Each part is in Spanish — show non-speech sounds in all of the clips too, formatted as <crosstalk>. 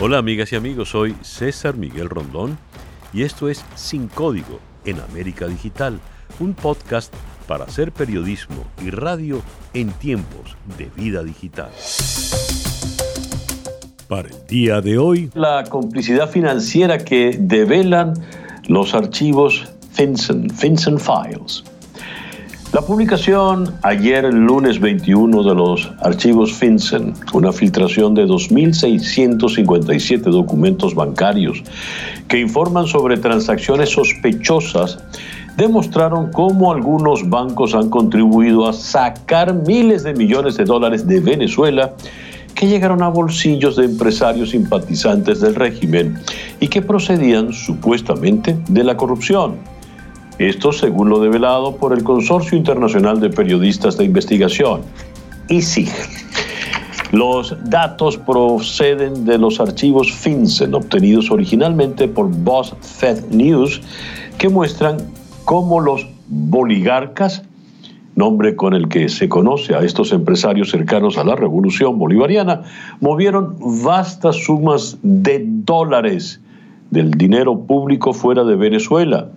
Hola amigas y amigos, soy César Miguel Rondón y esto es Sin Código en América Digital, un podcast para hacer periodismo y radio en tiempos de vida digital. Para el día de hoy, la complicidad financiera que develan los archivos FinCEN, FinCEN Files. La publicación ayer, lunes 21, de los archivos FinCEN, una filtración de 2.657 documentos bancarios que informan sobre transacciones sospechosas, demostraron cómo algunos bancos han contribuido a sacar miles de millones de dólares de Venezuela que llegaron a bolsillos de empresarios simpatizantes del régimen y que procedían supuestamente de la corrupción. Esto según lo develado por el Consorcio Internacional de Periodistas de Investigación, ISIG. Los datos proceden de los archivos FinCEN obtenidos originalmente por BuzzFeed News que muestran cómo los boligarcas, nombre con el que se conoce a estos empresarios cercanos a la revolución bolivariana, movieron vastas sumas de dólares del dinero público fuera de Venezuela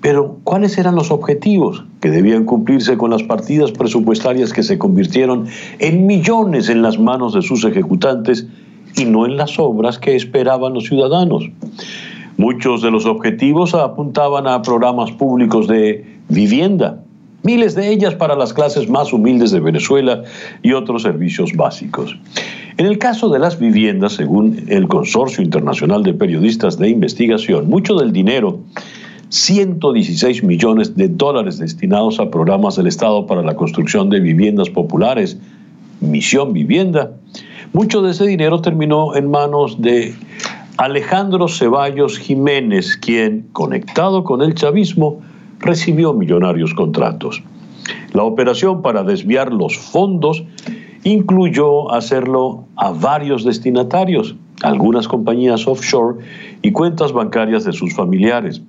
pero, ¿cuáles eran los objetivos que debían cumplirse con las partidas presupuestarias que se convirtieron en millones en las manos de sus ejecutantes y no en las obras que esperaban los ciudadanos? Muchos de los objetivos apuntaban a programas públicos de vivienda, miles de ellas para las clases más humildes de Venezuela y otros servicios básicos. En el caso de las viviendas, según el Consorcio Internacional de Periodistas de Investigación, mucho del dinero 116 millones de dólares destinados a programas del Estado para la construcción de viviendas populares, Misión Vivienda. Mucho de ese dinero terminó en manos de Alejandro Ceballos Jiménez, quien, conectado con el chavismo, recibió millonarios contratos. La operación para desviar los fondos incluyó hacerlo a varios destinatarios, algunas compañías offshore y cuentas bancarias de sus familiares.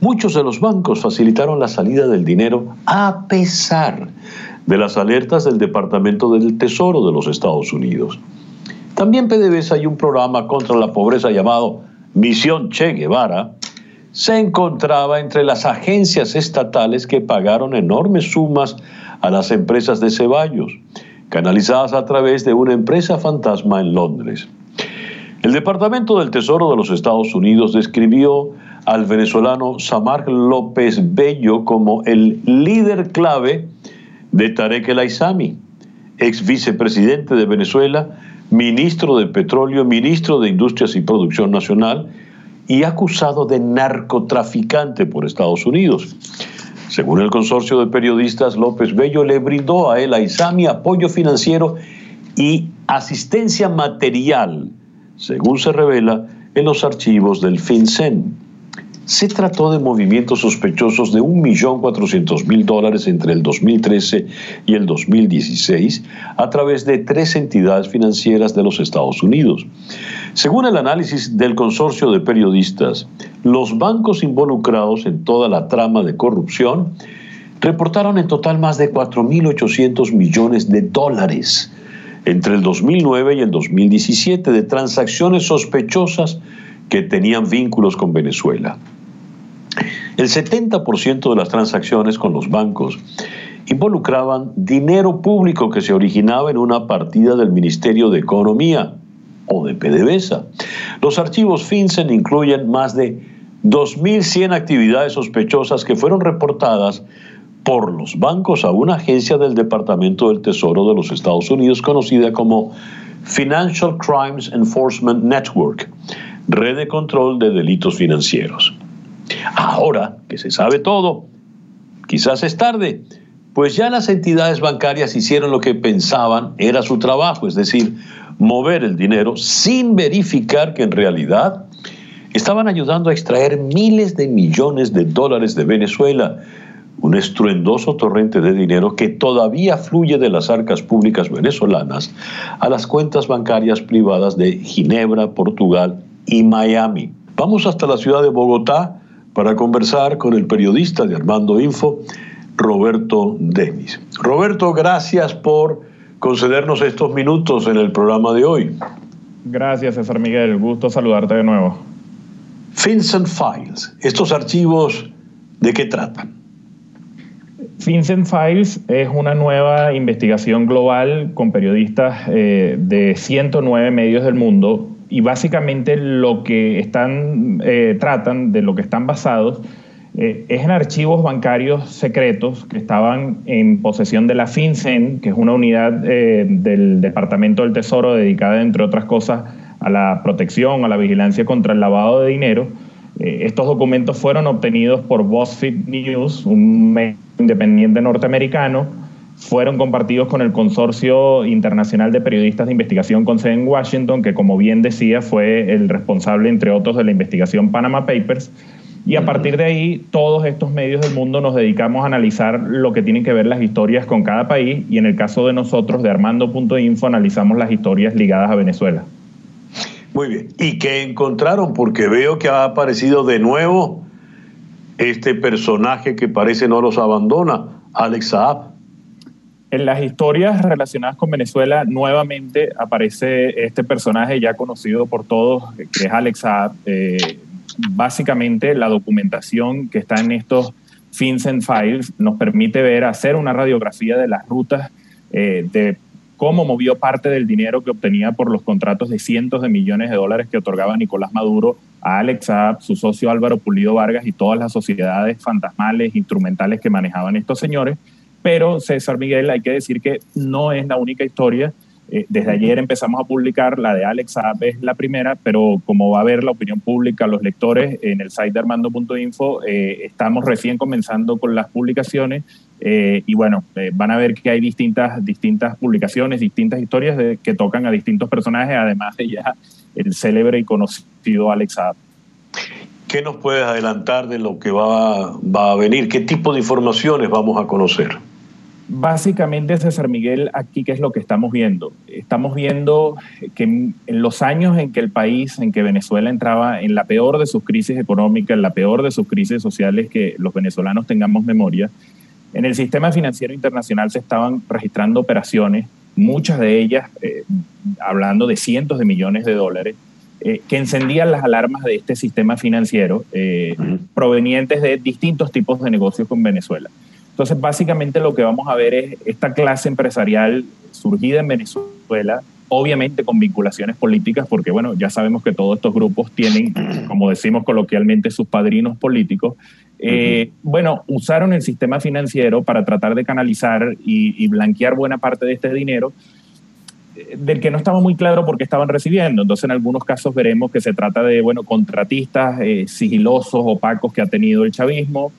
Muchos de los bancos facilitaron la salida del dinero a pesar de las alertas del Departamento del Tesoro de los Estados Unidos. También PDVSA y un programa contra la pobreza llamado Misión Che Guevara se encontraba entre las agencias estatales que pagaron enormes sumas a las empresas de Ceballos, canalizadas a través de una empresa fantasma en Londres. El Departamento del Tesoro de los Estados Unidos describió al venezolano Samar López Bello como el líder clave de Tarek El Aizami, ex vicepresidente de Venezuela, ministro de Petróleo, ministro de Industrias y Producción Nacional y acusado de narcotraficante por Estados Unidos. Según el consorcio de periodistas, López Bello le brindó a El Aizami apoyo financiero y asistencia material, según se revela en los archivos del FinCEN. Se trató de movimientos sospechosos de 1.400.000 dólares entre el 2013 y el 2016 a través de tres entidades financieras de los Estados Unidos. Según el análisis del consorcio de periodistas, los bancos involucrados en toda la trama de corrupción reportaron en total más de 4.800 millones de dólares entre el 2009 y el 2017 de transacciones sospechosas que tenían vínculos con Venezuela. El 70% de las transacciones con los bancos involucraban dinero público que se originaba en una partida del Ministerio de Economía o de PDVSA. Los archivos FinCEN incluyen más de 2.100 actividades sospechosas que fueron reportadas por los bancos a una agencia del Departamento del Tesoro de los Estados Unidos conocida como Financial Crimes Enforcement Network, red de control de delitos financieros. Ahora que se sabe todo, quizás es tarde, pues ya las entidades bancarias hicieron lo que pensaban era su trabajo, es decir, mover el dinero sin verificar que en realidad estaban ayudando a extraer miles de millones de dólares de Venezuela, un estruendoso torrente de dinero que todavía fluye de las arcas públicas venezolanas a las cuentas bancarias privadas de Ginebra, Portugal y Miami. Vamos hasta la ciudad de Bogotá para conversar con el periodista de Armando Info, Roberto Demis. Roberto, gracias por concedernos estos minutos en el programa de hoy. Gracias, César Miguel. Gusto saludarte de nuevo. Vincent Files, ¿estos archivos de qué tratan? Vincent Files es una nueva investigación global con periodistas eh, de 109 medios del mundo y básicamente lo que están, eh, tratan, de lo que están basados, eh, es en archivos bancarios secretos que estaban en posesión de la FinCEN, que es una unidad del Departamento del Tesoro dedicada, entre otras cosas, a la protección, a la vigilancia contra el lavado de dinero. estos documentos fueron obtenidos por BuzzFeed News, un medio independiente norteamericano, fueron compartidos con el Consorcio Internacional de Periodistas de Investigación con sede en Washington, que como bien decía fue el responsable, entre otros, de la investigación Panama Papers. Y a partir de ahí, todos estos medios del mundo nos dedicamos a analizar lo que tienen que ver las historias con cada país y en el caso de nosotros, de Armando.info, analizamos las historias ligadas a Venezuela. Muy bien. ¿Y qué encontraron? Porque veo que ha aparecido de nuevo este personaje que parece no los abandona, Alex Saab. En las historias relacionadas con Venezuela, nuevamente aparece este personaje ya conocido por todos, que es Alex Saab. Eh, básicamente, la documentación que está en estos FinCEN Files nos permite ver, hacer una radiografía de las rutas eh, de cómo movió parte del dinero que obtenía por los contratos de cientos de millones de dólares que otorgaba Nicolás Maduro a Alex Saab, su socio Álvaro Pulido Vargas y todas las sociedades fantasmales, instrumentales que manejaban estos señores. Pero César Miguel, hay que decir que no es la única historia. Eh, desde ayer empezamos a publicar, la de Alex Saab es la primera, pero como va a ver la opinión pública, los lectores en el site de armando.info, eh, estamos recién comenzando con las publicaciones eh, y bueno, van a ver que hay distintas, distintas publicaciones, distintas historias de, que tocan a distintos personajes, además de ya el célebre y conocido Alex Saab. ¿Qué nos puedes adelantar de lo que va, va a venir? ¿Qué tipo de informaciones vamos a conocer? Básicamente, César Miguel, aquí qué es lo que estamos viendo. Estamos viendo que en los años en que el país, en que Venezuela entraba en la peor de sus crisis económicas, en la peor de sus crisis sociales que los venezolanos tengamos memoria, en el sistema financiero internacional se estaban registrando operaciones muchas de ellas eh, hablando de cientos de millones de dólares, eh, que encendían las alarmas de este sistema financiero eh, provenientes de distintos tipos de negocios con Venezuela. Entonces, básicamente lo que vamos a ver es esta clase empresarial surgida en Venezuela, obviamente con vinculaciones políticas, porque bueno, ya sabemos que todos estos grupos tienen, <clears throat> como decimos coloquialmente, sus padrinos políticos, eh, bueno, usaron el sistema financiero para tratar de canalizar y, blanquear buena parte de este dinero eh, del que no estaba muy claro por qué estaban recibiendo. Entonces, en algunos casos veremos que se trata de, bueno, contratistas eh, sigilosos, opacos que ha tenido el chavismo.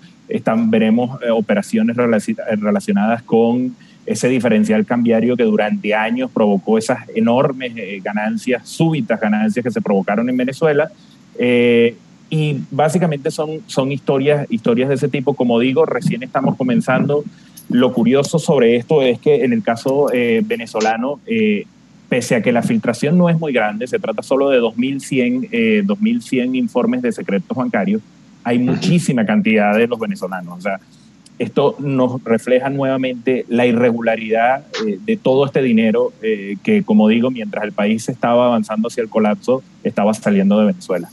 Veremos operaciones relacionadas con ese diferencial cambiario que durante años provocó esas enormes ganancias, súbitas ganancias que se provocaron en Venezuela. Y básicamente son, son historias, historias de ese tipo. Como digo, recién estamos comenzando. Lo curioso sobre esto es que en el caso eh, venezolano, eh, pese a que la filtración no es muy grande, se trata solo de 2.100, eh, 2100 informes de secretos bancarios, hay muchísima cantidad de los venezolanos. O sea, esto nos refleja nuevamente la irregularidad eh, de todo este dinero que, como digo, mientras el país estaba avanzando hacia el colapso, estaba saliendo de Venezuela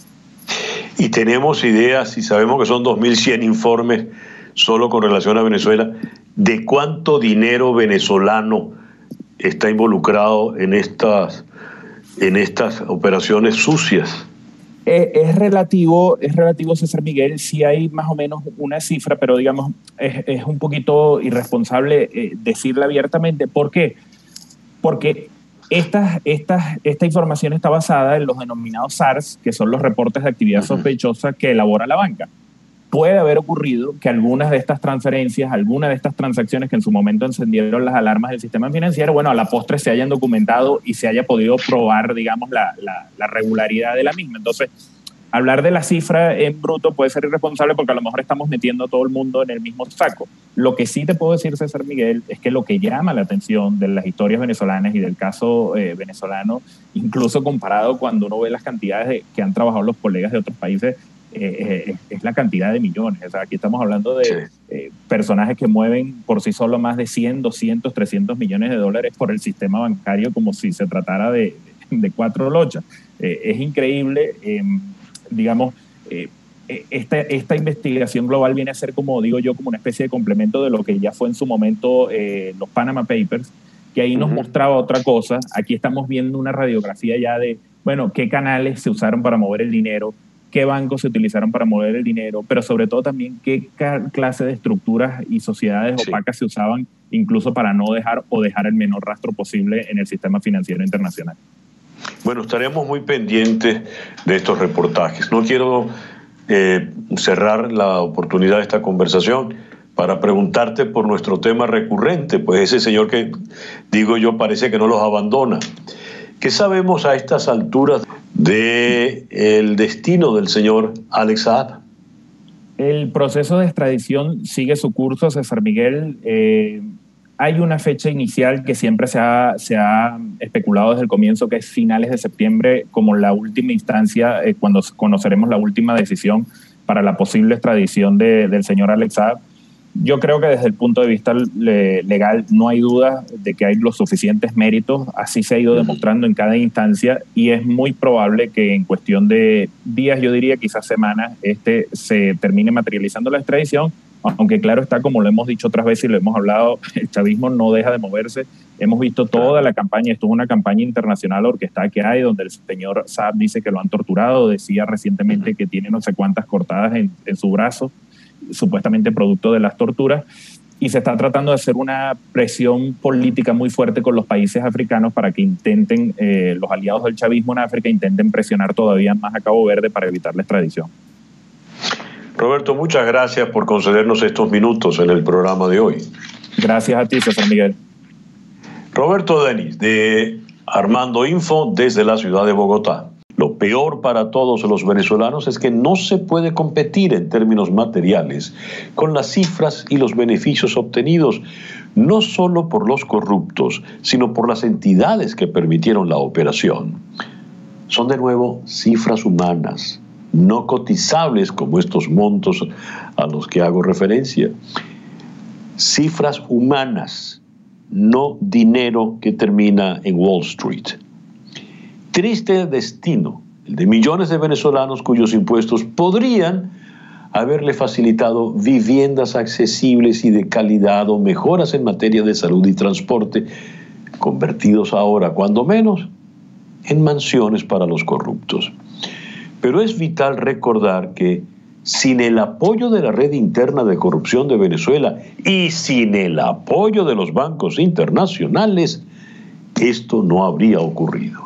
y tenemos ideas y sabemos que son 2.100 informes solo con relación a Venezuela, de cuánto dinero venezolano está involucrado en estas, en estas operaciones sucias. Eh, es, relativo, es relativo, César Miguel, si hay más o menos una cifra, pero digamos, es, un poquito irresponsable eh, decirla abiertamente. ¿Por qué? Porque esta, esta, esta información está basada en los denominados SARS, que son los reportes de actividad sospechosa que elabora la banca. Puede haber ocurrido que algunas de estas transferencias, algunas de estas transacciones que en su momento encendieron las alarmas del sistema financiero, bueno, a la postre se hayan documentado y se haya podido probar, digamos, la, la, la regularidad de la misma. Entonces, hablar de la cifra en bruto puede ser irresponsable porque a lo mejor estamos metiendo a todo el mundo en el mismo saco. Lo que sí te puedo decir, César Miguel, es que lo que llama la atención de las historias venezolanas y del caso eh, venezolano, incluso comparado cuando uno ve las cantidades que han trabajado los colegas de otros países, eh, eh, es la cantidad de millones. O sea, aquí estamos hablando de personajes que mueven por sí solo más de 100, 200, 300 millones de dólares por el sistema bancario como si se tratara de, de cuatro lochas. Eh, es increíble, em, digamos, eh, esta, esta, investigación global viene a ser, como digo yo, como una especie de complemento de lo que ya fue en su momento los Panama Papers, que ahí nos mostraba otra cosa. Aquí estamos viendo una radiografía ya de, bueno, qué canales se usaron para mover el dinero, qué bancos se utilizaron para mover el dinero, pero sobre todo también qué clase de estructuras y sociedades opacas se usaban incluso para no dejar o dejar el menor rastro posible en el sistema financiero internacional. Bueno, estaremos muy pendientes de estos reportajes. No quiero eh, cerrar la oportunidad de esta conversación para preguntarte por nuestro tema recurrente, pues ese señor que digo yo parece que no los abandona. ¿Qué sabemos a estas alturas del el destino del señor Alex? El proceso de extradición sigue su curso, César Miguel. Eh, hay una fecha inicial que siempre se ha, se ha, especulado desde el comienzo, que es finales de septiembre, como la última instancia, eh, cuando conoceremos la última decisión para la posible extradición de, del señor Alex Saab yo creo que desde el punto de vista legal no hay duda de que hay los suficientes méritos, así se ha ido demostrando en cada instancia y es muy probable que en cuestión de días, yo diría quizás semanas, este se termine materializando la extradición, aunque claro está, como lo hemos dicho otras veces y lo hemos hablado, <laughs> el chavismo no deja de moverse. Hemos visto toda la campaña, esto es una campaña internacional orquestada que hay, donde el señor Saab dice que lo han torturado, decía recientemente que tiene no sé cuántas cortadas en, en su brazo supuestamente producto de las torturas, y se está tratando de hacer una presión política muy fuerte con los países africanos para que intenten, eh, los aliados del chavismo en África intenten presionar todavía más a Cabo Verde para evitar la extradición. Roberto, muchas gracias por concedernos estos minutos en el programa de hoy. Gracias a ti, César Miguel. Roberto Denis, de Armando Info, desde la ciudad de Bogotá. Lo peor para todos los venezolanos es que no se puede competir en términos materiales con las cifras y los beneficios obtenidos no solo por los corruptos, sino por las entidades que permitieron la operación. Son de nuevo cifras humanas, no cotizables como estos montos a los que hago referencia. Cifras humanas, no dinero que termina en Wall Street triste destino, el de millones de venezolanos cuyos impuestos podrían haberle facilitado viviendas accesibles y de calidad o mejoras en materia de salud y transporte, convertidos ahora, cuando menos, en mansiones para los corruptos. Pero es vital recordar que sin el apoyo de la red interna de corrupción de Venezuela y sin el apoyo de los bancos internacionales, esto no habría ocurrido.